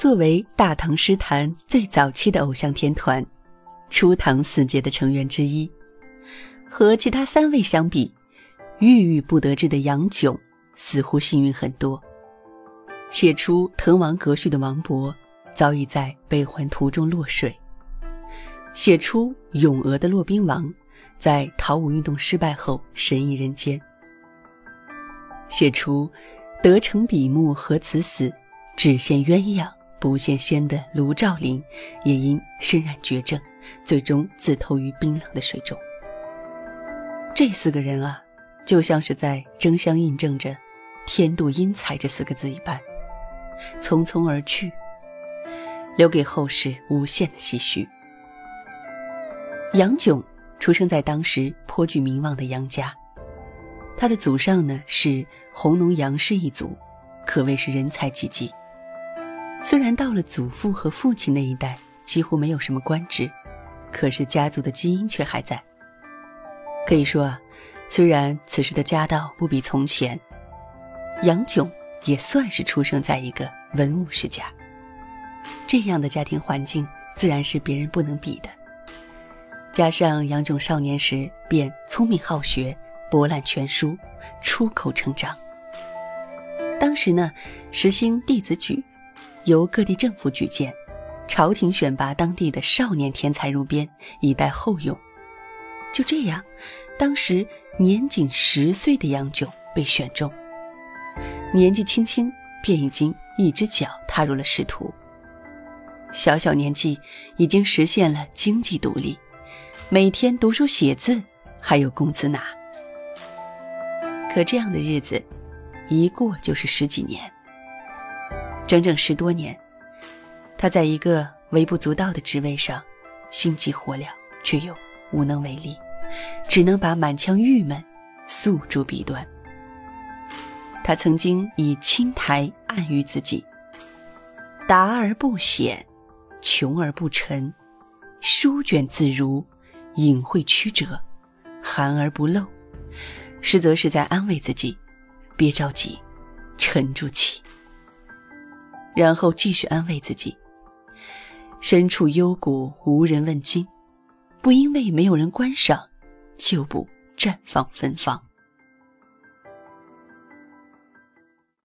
作为大唐诗坛最早期的偶像天团，初唐四杰的成员之一，和其他三位相比，郁郁不得志的杨炯似乎幸运很多。写出《滕王阁序》的王勃，早已在北还途中落水；写出《咏鹅》的骆宾王，在陶武运动失败后神隐人间；写出“得成笔墨何辞死，只羡鸳鸯不羡仙”的卢照邻，也因身染绝症，最终自投于冰冷的水中。这四个人啊，就像是在争相印证着“天妒英才”这四个字一般。匆匆而去，留给后世无限的唏嘘。杨炯出生在当时颇具名望的杨家，他的祖上呢是弘农杨氏一族，可谓是人才济济。虽然到了祖父和父亲那一代几乎没有什么官职，可是家族的基因却还在。可以说啊，虽然此时的家道不比从前，杨炯。也算是出生在一个文武世家，这样的家庭环境自然是别人不能比的。加上杨炯少年时便聪明好学，博览全书，出口成章。当时呢，实行弟子举，由各地政府举荐，朝廷选拔当地的少年天才入编，以待后用。就这样，当时年仅十岁的杨炯被选中。年纪轻轻便已经一只脚踏入了仕途，小小年纪已经实现了经济独立，每天读书写字还有工资拿。可这样的日子，一过就是十几年，整整十多年，他在一个微不足道的职位上，心急火燎，却又无能为力，只能把满腔郁闷诉诸笔端。他曾经以青苔暗喻自己：达而不显，穷而不沉，书卷自如，隐晦曲折，含而不露。实则是在安慰自己：别着急，沉住气。然后继续安慰自己：身处幽谷，无人问津，不因为没有人观赏，就不绽放芬芳。